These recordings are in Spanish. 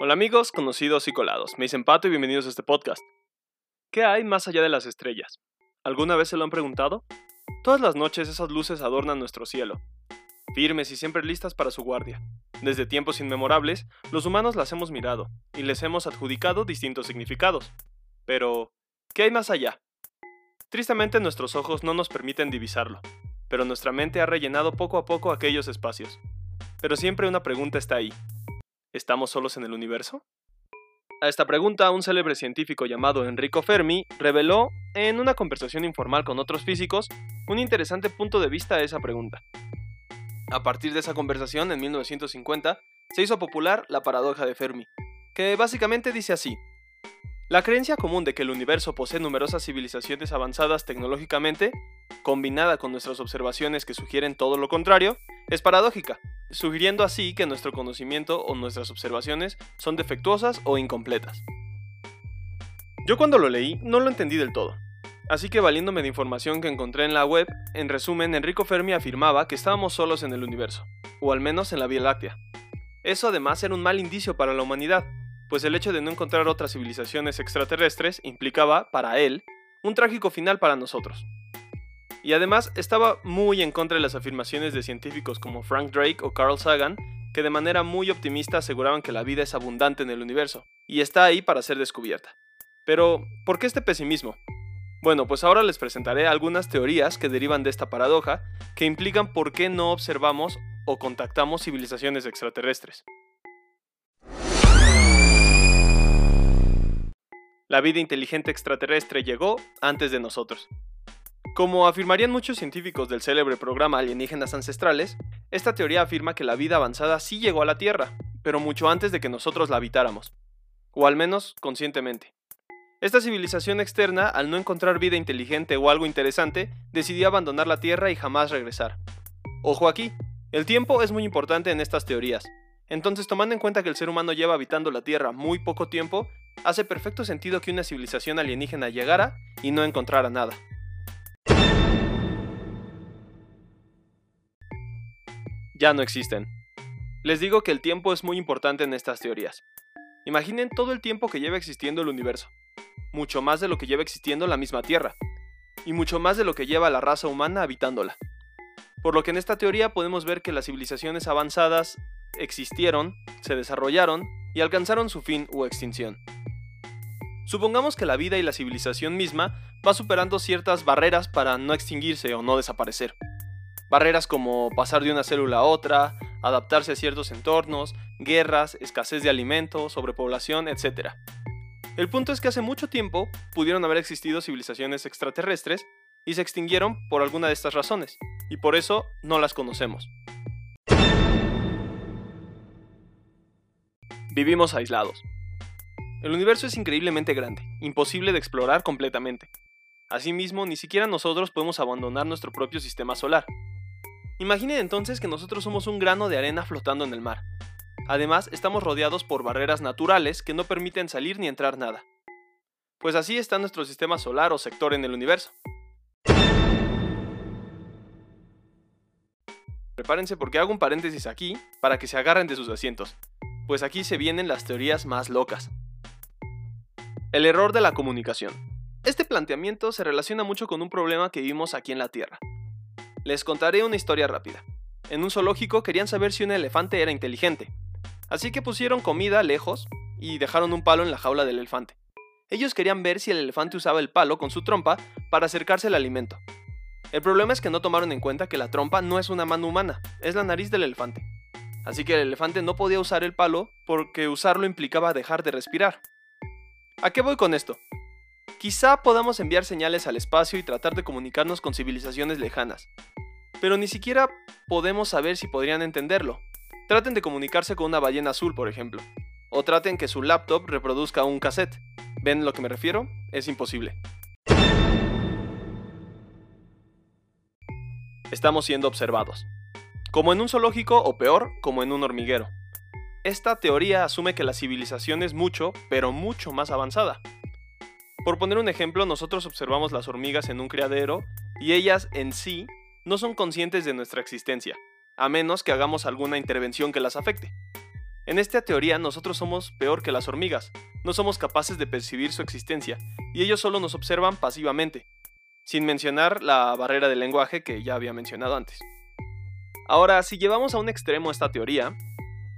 Hola amigos, conocidos y colados. Me dicen Pato y bienvenidos a este podcast. ¿Qué hay más allá de las estrellas? ¿Alguna vez se lo han preguntado? Todas las noches esas luces adornan nuestro cielo, firmes y siempre listas para su guardia. Desde tiempos inmemorables, los humanos las hemos mirado y les hemos adjudicado distintos significados. Pero, ¿qué hay más allá? Tristemente nuestros ojos no nos permiten divisarlo, pero nuestra mente ha rellenado poco a poco aquellos espacios. Pero siempre una pregunta está ahí. ¿Estamos solos en el universo? A esta pregunta, un célebre científico llamado Enrico Fermi reveló, en una conversación informal con otros físicos, un interesante punto de vista a esa pregunta. A partir de esa conversación, en 1950, se hizo popular la paradoja de Fermi, que básicamente dice así. La creencia común de que el universo posee numerosas civilizaciones avanzadas tecnológicamente, combinada con nuestras observaciones que sugieren todo lo contrario, es paradójica, sugiriendo así que nuestro conocimiento o nuestras observaciones son defectuosas o incompletas. Yo cuando lo leí no lo entendí del todo, así que valiéndome de información que encontré en la web, en resumen, Enrico Fermi afirmaba que estábamos solos en el universo, o al menos en la Vía Láctea. Eso además era un mal indicio para la humanidad, pues el hecho de no encontrar otras civilizaciones extraterrestres implicaba, para él, un trágico final para nosotros. Y además estaba muy en contra de las afirmaciones de científicos como Frank Drake o Carl Sagan, que de manera muy optimista aseguraban que la vida es abundante en el universo, y está ahí para ser descubierta. Pero, ¿por qué este pesimismo? Bueno, pues ahora les presentaré algunas teorías que derivan de esta paradoja, que implican por qué no observamos o contactamos civilizaciones extraterrestres. La vida inteligente extraterrestre llegó antes de nosotros. Como afirmarían muchos científicos del célebre programa Alienígenas Ancestrales, esta teoría afirma que la vida avanzada sí llegó a la Tierra, pero mucho antes de que nosotros la habitáramos, o al menos conscientemente. Esta civilización externa, al no encontrar vida inteligente o algo interesante, decidió abandonar la Tierra y jamás regresar. Ojo aquí, el tiempo es muy importante en estas teorías. Entonces, tomando en cuenta que el ser humano lleva habitando la Tierra muy poco tiempo, hace perfecto sentido que una civilización alienígena llegara y no encontrara nada. Ya no existen. Les digo que el tiempo es muy importante en estas teorías. Imaginen todo el tiempo que lleva existiendo el universo, mucho más de lo que lleva existiendo la misma Tierra, y mucho más de lo que lleva la raza humana habitándola. Por lo que en esta teoría podemos ver que las civilizaciones avanzadas existieron, se desarrollaron y alcanzaron su fin u extinción. Supongamos que la vida y la civilización misma va superando ciertas barreras para no extinguirse o no desaparecer. Barreras como pasar de una célula a otra, adaptarse a ciertos entornos, guerras, escasez de alimentos, sobrepoblación, etc. El punto es que hace mucho tiempo pudieron haber existido civilizaciones extraterrestres y se extinguieron por alguna de estas razones, y por eso no las conocemos. Vivimos aislados. El universo es increíblemente grande, imposible de explorar completamente. Asimismo, ni siquiera nosotros podemos abandonar nuestro propio sistema solar. Imaginen entonces que nosotros somos un grano de arena flotando en el mar. Además, estamos rodeados por barreras naturales que no permiten salir ni entrar nada. Pues así está nuestro sistema solar o sector en el universo. Prepárense porque hago un paréntesis aquí para que se agarren de sus asientos, pues aquí se vienen las teorías más locas. El error de la comunicación. Este planteamiento se relaciona mucho con un problema que vivimos aquí en la Tierra. Les contaré una historia rápida. En un zoológico querían saber si un elefante era inteligente, así que pusieron comida lejos y dejaron un palo en la jaula del elefante. Ellos querían ver si el elefante usaba el palo con su trompa para acercarse al alimento. El problema es que no tomaron en cuenta que la trompa no es una mano humana, es la nariz del elefante. Así que el elefante no podía usar el palo porque usarlo implicaba dejar de respirar. ¿A qué voy con esto? Quizá podamos enviar señales al espacio y tratar de comunicarnos con civilizaciones lejanas, pero ni siquiera podemos saber si podrían entenderlo. Traten de comunicarse con una ballena azul, por ejemplo, o traten que su laptop reproduzca un cassette. ¿Ven lo que me refiero? Es imposible. Estamos siendo observados. Como en un zoológico o peor, como en un hormiguero. Esta teoría asume que la civilización es mucho, pero mucho más avanzada. Por poner un ejemplo, nosotros observamos las hormigas en un criadero y ellas en sí no son conscientes de nuestra existencia, a menos que hagamos alguna intervención que las afecte. En esta teoría nosotros somos peor que las hormigas, no somos capaces de percibir su existencia, y ellos solo nos observan pasivamente, sin mencionar la barrera del lenguaje que ya había mencionado antes. Ahora, si llevamos a un extremo esta teoría,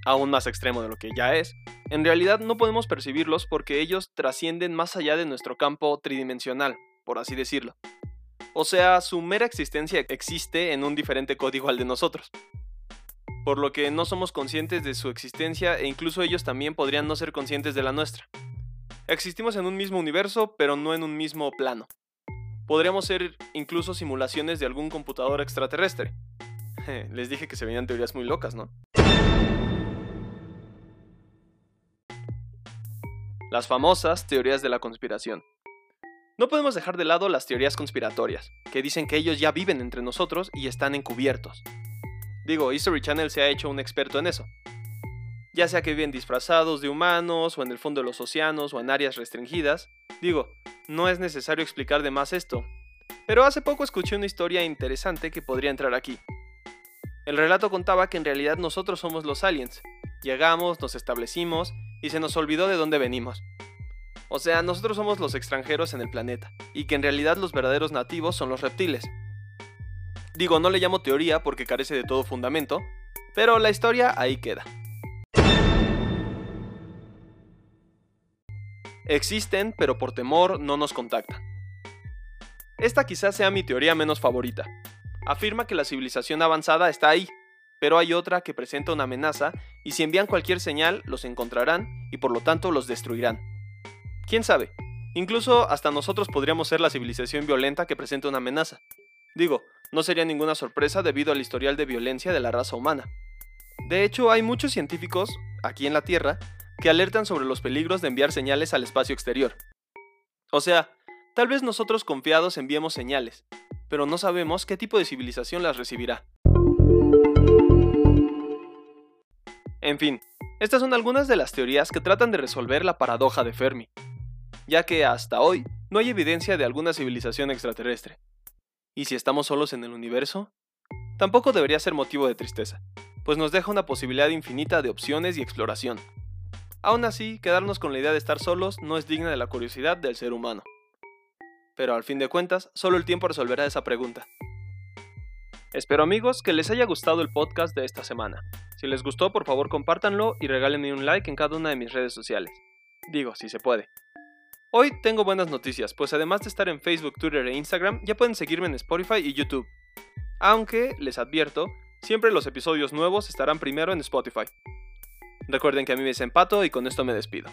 aún más extremo de lo que ya es, en realidad no podemos percibirlos porque ellos trascienden más allá de nuestro campo tridimensional, por así decirlo. O sea, su mera existencia existe en un diferente código al de nosotros. Por lo que no somos conscientes de su existencia e incluso ellos también podrían no ser conscientes de la nuestra. Existimos en un mismo universo, pero no en un mismo plano. Podríamos ser incluso simulaciones de algún computador extraterrestre. Les dije que se venían teorías muy locas, ¿no? Las famosas teorías de la conspiración. No podemos dejar de lado las teorías conspiratorias, que dicen que ellos ya viven entre nosotros y están encubiertos. Digo, History Channel se ha hecho un experto en eso. Ya sea que viven disfrazados de humanos, o en el fondo de los océanos, o en áreas restringidas. Digo, no es necesario explicar de más esto. Pero hace poco escuché una historia interesante que podría entrar aquí. El relato contaba que en realidad nosotros somos los aliens. Llegamos, nos establecimos, y se nos olvidó de dónde venimos. O sea, nosotros somos los extranjeros en el planeta, y que en realidad los verdaderos nativos son los reptiles. Digo, no le llamo teoría porque carece de todo fundamento, pero la historia ahí queda. Existen, pero por temor no nos contactan. Esta quizás sea mi teoría menos favorita. Afirma que la civilización avanzada está ahí, pero hay otra que presenta una amenaza y si envían cualquier señal los encontrarán y por lo tanto los destruirán. ¿Quién sabe? Incluso hasta nosotros podríamos ser la civilización violenta que presenta una amenaza. Digo, no sería ninguna sorpresa debido al historial de violencia de la raza humana. De hecho, hay muchos científicos, aquí en la Tierra, que alertan sobre los peligros de enviar señales al espacio exterior. O sea, tal vez nosotros confiados enviemos señales, pero no sabemos qué tipo de civilización las recibirá. En fin, estas son algunas de las teorías que tratan de resolver la paradoja de Fermi ya que hasta hoy no hay evidencia de alguna civilización extraterrestre. ¿Y si estamos solos en el universo? Tampoco debería ser motivo de tristeza, pues nos deja una posibilidad infinita de opciones y exploración. Aún así, quedarnos con la idea de estar solos no es digna de la curiosidad del ser humano. Pero al fin de cuentas, solo el tiempo resolverá esa pregunta. Espero amigos que les haya gustado el podcast de esta semana. Si les gustó, por favor compártanlo y regálenme un like en cada una de mis redes sociales. Digo, si se puede. Hoy tengo buenas noticias, pues además de estar en Facebook, Twitter e Instagram, ya pueden seguirme en Spotify y YouTube. Aunque, les advierto, siempre los episodios nuevos estarán primero en Spotify. Recuerden que a mí me es empato y con esto me despido.